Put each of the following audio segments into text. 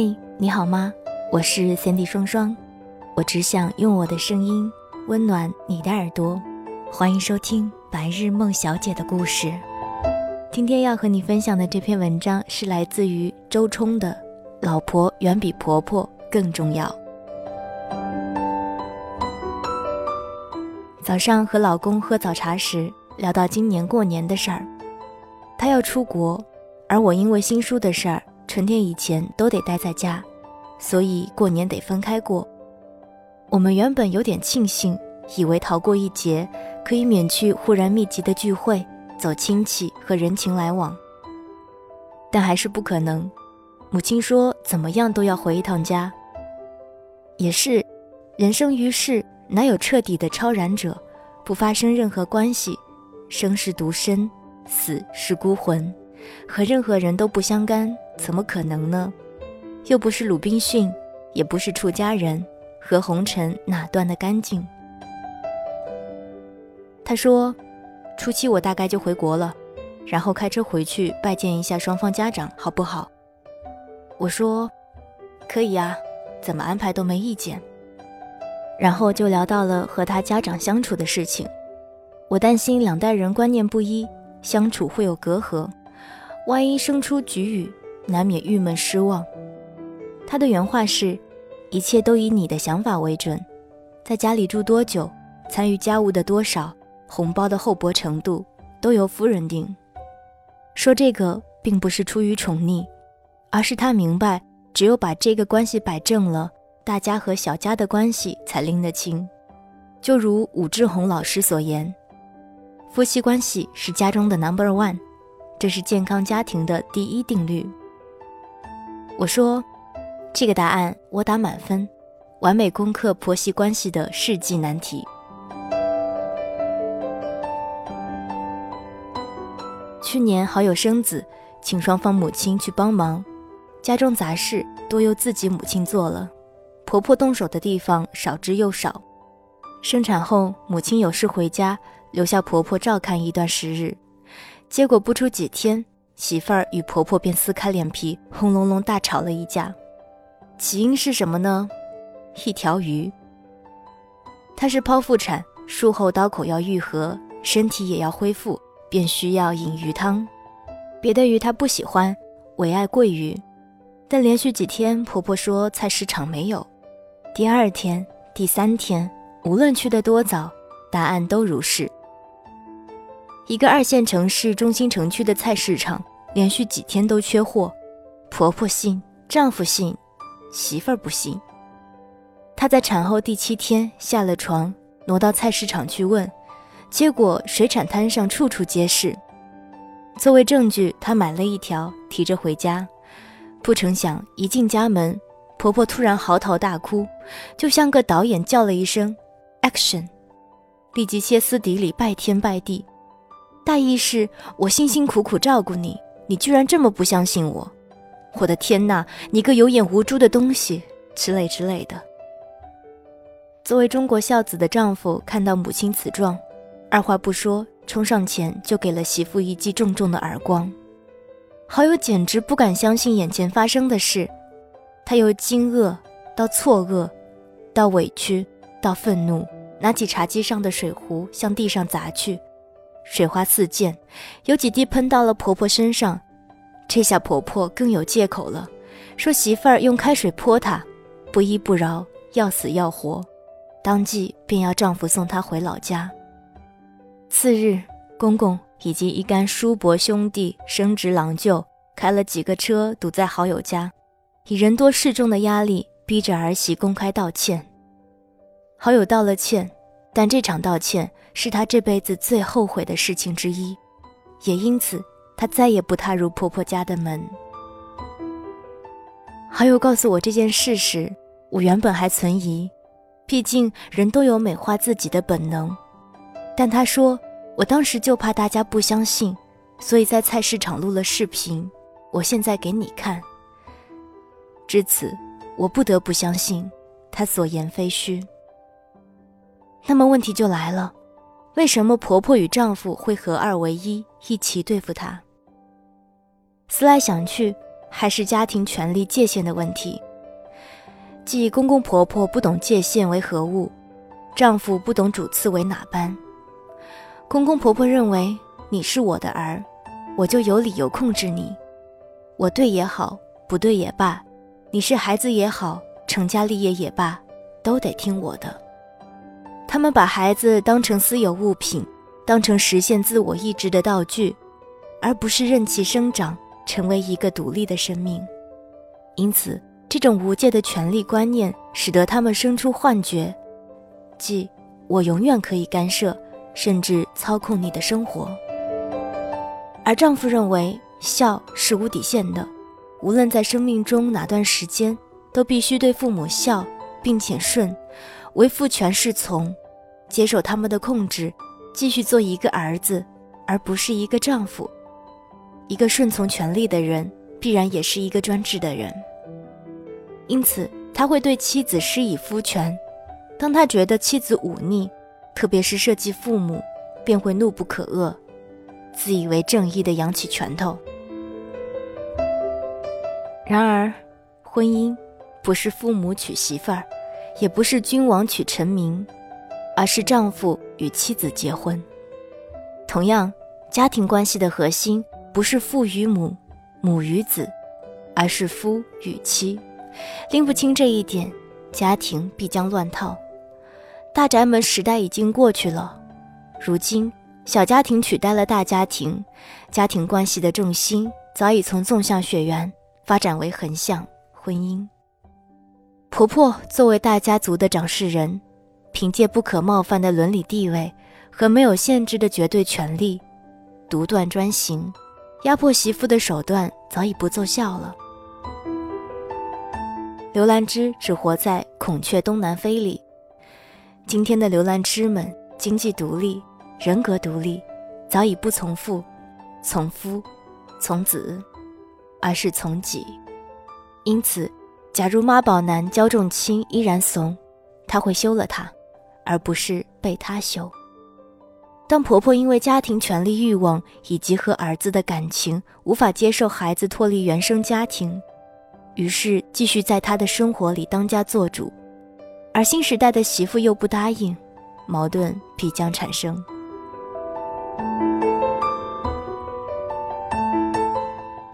嘿，你好吗？我是 Cindy 双双，我只想用我的声音温暖你的耳朵。欢迎收听《白日梦小姐的故事》。今天要和你分享的这篇文章是来自于周冲的《老婆远比婆婆更重要》。早上和老公喝早茶时，聊到今年过年的事儿，他要出国，而我因为新书的事儿。春天以前都得待在家，所以过年得分开过。我们原本有点庆幸，以为逃过一劫，可以免去忽然密集的聚会、走亲戚和人情来往。但还是不可能。母亲说：“怎么样都要回一趟家。”也是，人生于世，哪有彻底的超然者？不发生任何关系，生是独身，死是孤魂，和任何人都不相干。怎么可能呢？又不是鲁滨逊，也不是出家人，和红尘哪断得干净？他说：“初七我大概就回国了，然后开车回去拜见一下双方家长，好不好？”我说：“可以呀，怎么安排都没意见。”然后就聊到了和他家长相处的事情。我担心两代人观念不一，相处会有隔阂，万一生出局语。难免郁闷失望。他的原话是：“一切都以你的想法为准，在家里住多久，参与家务的多少，红包的厚薄程度，都由夫人定。”说这个并不是出于宠溺，而是他明白，只有把这个关系摆正了，大家和小家的关系才拎得清。就如武志红老师所言：“夫妻关系是家中的 number one，这是健康家庭的第一定律。”我说，这个答案我打满分，完美攻克婆媳关系的世纪难题。去年好友生子，请双方母亲去帮忙，家中杂事多由自己母亲做了，婆婆动手的地方少之又少。生产后，母亲有事回家，留下婆婆照看一段时日，结果不出几天。媳妇儿与婆婆便撕开脸皮，轰隆隆大吵了一架。起因是什么呢？一条鱼。她是剖腹产，术后刀口要愈合，身体也要恢复，便需要饮鱼汤。别的鱼她不喜欢，唯爱桂鱼。但连续几天，婆婆说菜市场没有。第二天、第三天，无论去的多早，答案都如是。一个二线城市中心城区的菜市场，连续几天都缺货。婆婆信，丈夫信，媳妇儿不信。她在产后第七天下了床，挪到菜市场去问，结果水产摊上处处皆是。作为证据，她买了一条，提着回家。不成想，一进家门，婆婆突然嚎啕大哭，就像个导演叫了一声 “action”，立即歇斯底里，拜天拜地。大意是我辛辛苦苦照顾你，你居然这么不相信我！我的天哪，你个有眼无珠的东西！之类之类的。作为中国孝子的丈夫，看到母亲此状，二话不说，冲上前就给了媳妇一记重重的耳光。好友简直不敢相信眼前发生的事，他由惊愕到错愕，到委屈，到愤怒，拿起茶几上的水壶向地上砸去。水花四溅，有几滴喷到了婆婆身上。这下婆婆更有借口了，说媳妇儿用开水泼她，不依不饶，要死要活，当即便要丈夫送她回老家。次日，公公以及一干叔伯兄弟、升职郎舅开了几个车堵在好友家，以人多势众的压力逼着儿媳公开道歉。好友道了歉。但这场道歉是她这辈子最后悔的事情之一，也因此她再也不踏入婆婆家的门。好友告诉我这件事时，我原本还存疑，毕竟人都有美化自己的本能。但他说，我当时就怕大家不相信，所以在菜市场录了视频，我现在给你看。至此，我不得不相信他所言非虚。那么问题就来了，为什么婆婆与丈夫会合二为一，一起对付她？思来想去，还是家庭权力界限的问题。即公公婆婆不懂界限为何物，丈夫不懂主次为哪般。公公婆婆认为你是我的儿，我就有理由控制你。我对也好，不对也罢，你是孩子也好，成家立业也罢，都得听我的。他们把孩子当成私有物品，当成实现自我意志的道具，而不是任其生长，成为一个独立的生命。因此。这种无界的权力观念，使得他们生出幻觉，即我永远可以干涉，甚至操控你的生活。而丈夫认为孝是无底线的，无论在生命中哪段时间，都必须对父母孝，并且顺，为父权是从，接受他们的控制，继续做一个儿子，而不是一个丈夫。一个顺从权力的人，必然也是一个专制的人。因此，他会对妻子施以夫权。当他觉得妻子忤逆，特别是涉及父母，便会怒不可遏，自以为正义的扬起拳头。然而，婚姻不是父母娶媳妇儿，也不是君王娶臣民，而是丈夫与妻子结婚。同样，家庭关系的核心不是父与母、母与子，而是夫与妻。拎不清这一点，家庭必将乱套。大宅门时代已经过去了，如今小家庭取代了大家庭，家庭关系的重心早已从纵向血缘发展为横向婚姻。婆婆作为大家族的掌事人，凭借不可冒犯的伦理地位和没有限制的绝对权力，独断专行，压迫媳妇的手段早已不奏效了。刘兰芝只活在《孔雀东南飞》里。今天的刘兰芝们，经济独立，人格独立，早已不从父、从夫、从子，而是从己。因此，假如妈宝男焦仲卿依然怂，他会休了他，而不是被他休。当婆婆因为家庭权力欲望以及和儿子的感情，无法接受孩子脱离原生家庭。于是继续在他的生活里当家做主，而新时代的媳妇又不答应，矛盾必将产生。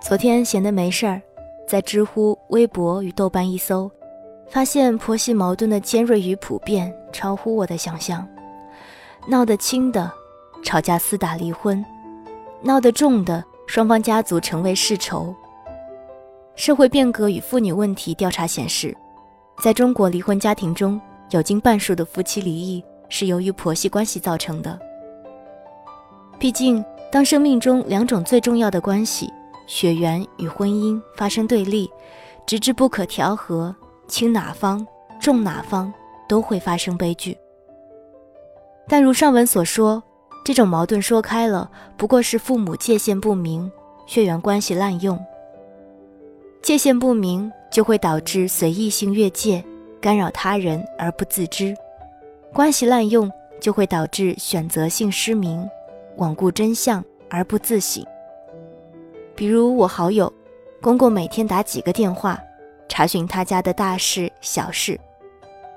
昨天闲得没事儿，在知乎、微博与豆瓣一搜，发现婆媳矛盾的尖锐与普遍超乎我的想象。闹得轻的，吵架厮打离婚；闹得重的，双方家族成为世仇。社会变革与妇女问题调查显示，在中国离婚家庭中有近半数的夫妻离异是由于婆媳关系造成的。毕竟，当生命中两种最重要的关系——血缘与婚姻发生对立，直至不可调和，轻哪方重哪方都会发生悲剧。但如上文所说，这种矛盾说开了，不过是父母界限不明，血缘关系滥用。界限不明，就会导致随意性越界，干扰他人而不自知；关系滥用，就会导致选择性失明，罔顾真相而不自省。比如我好友，公公每天打几个电话，查询他家的大事小事，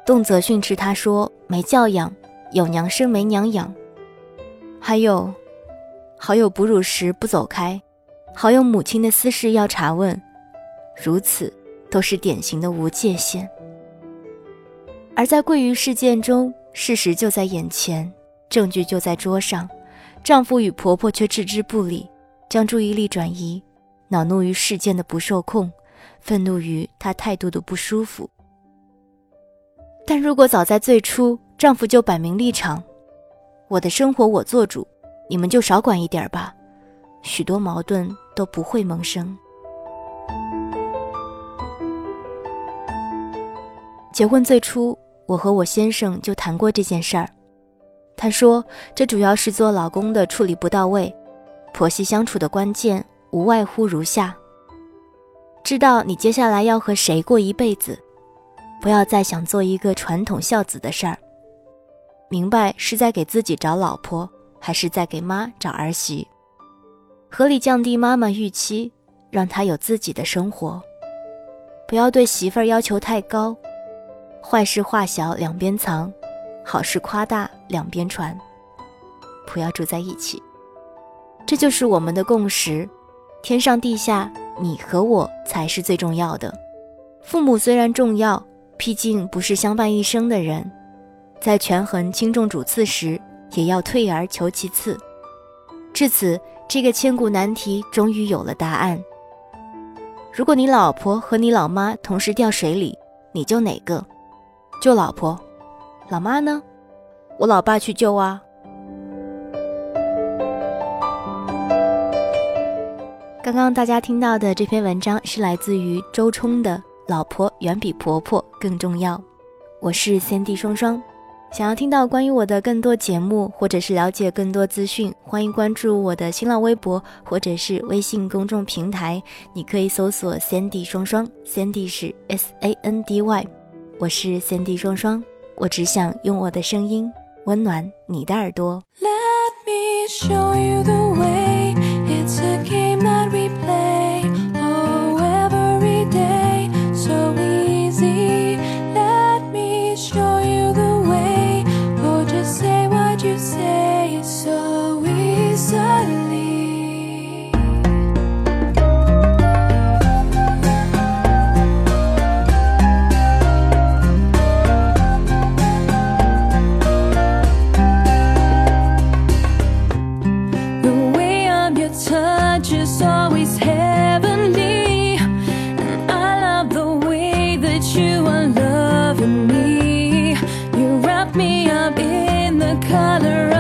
动辄训斥他说没教养，有娘生没娘养。还有，好友哺乳时不走开，好友母亲的私事要查问。如此，都是典型的无界限。而在桂鱼事件中，事实就在眼前，证据就在桌上，丈夫与婆婆却置之不理，将注意力转移，恼怒于事件的不受控，愤怒于她态度的不舒服。但如果早在最初，丈夫就摆明立场：“我的生活我做主，你们就少管一点吧”，许多矛盾都不会萌生。结婚最初，我和我先生就谈过这件事儿。他说，这主要是做老公的处理不到位。婆媳相处的关键无外乎如下：知道你接下来要和谁过一辈子，不要再想做一个传统孝子的事儿。明白是在给自己找老婆，还是在给妈找儿媳？合理降低妈妈预期，让她有自己的生活。不要对媳妇儿要求太高，坏事化小两边藏，好事夸大两边传。不要住在一起，这就是我们的共识。天上地下，你和我才是最重要的。父母虽然重要，毕竟不是相伴一生的人，在权衡轻重主次时，也要退而求其次。至此，这个千古难题终于有了答案。如果你老婆和你老妈同时掉水里，你救哪个？救老婆。老妈呢？我老爸去救啊。刚刚大家听到的这篇文章是来自于周冲的《老婆远比婆婆更重要》。我是三 D 双双。想要听到关于我的更多节目，或者是了解更多资讯，欢迎关注我的新浪微博或者是微信公众平台。你可以搜索先帝双双先帝是 S A N D Y，我是先帝双双。我只想用我的声音温暖你的耳朵。Let me show you the way. It's a game not real. always heavenly And I love the way that you are loving me. You wrap me up in the color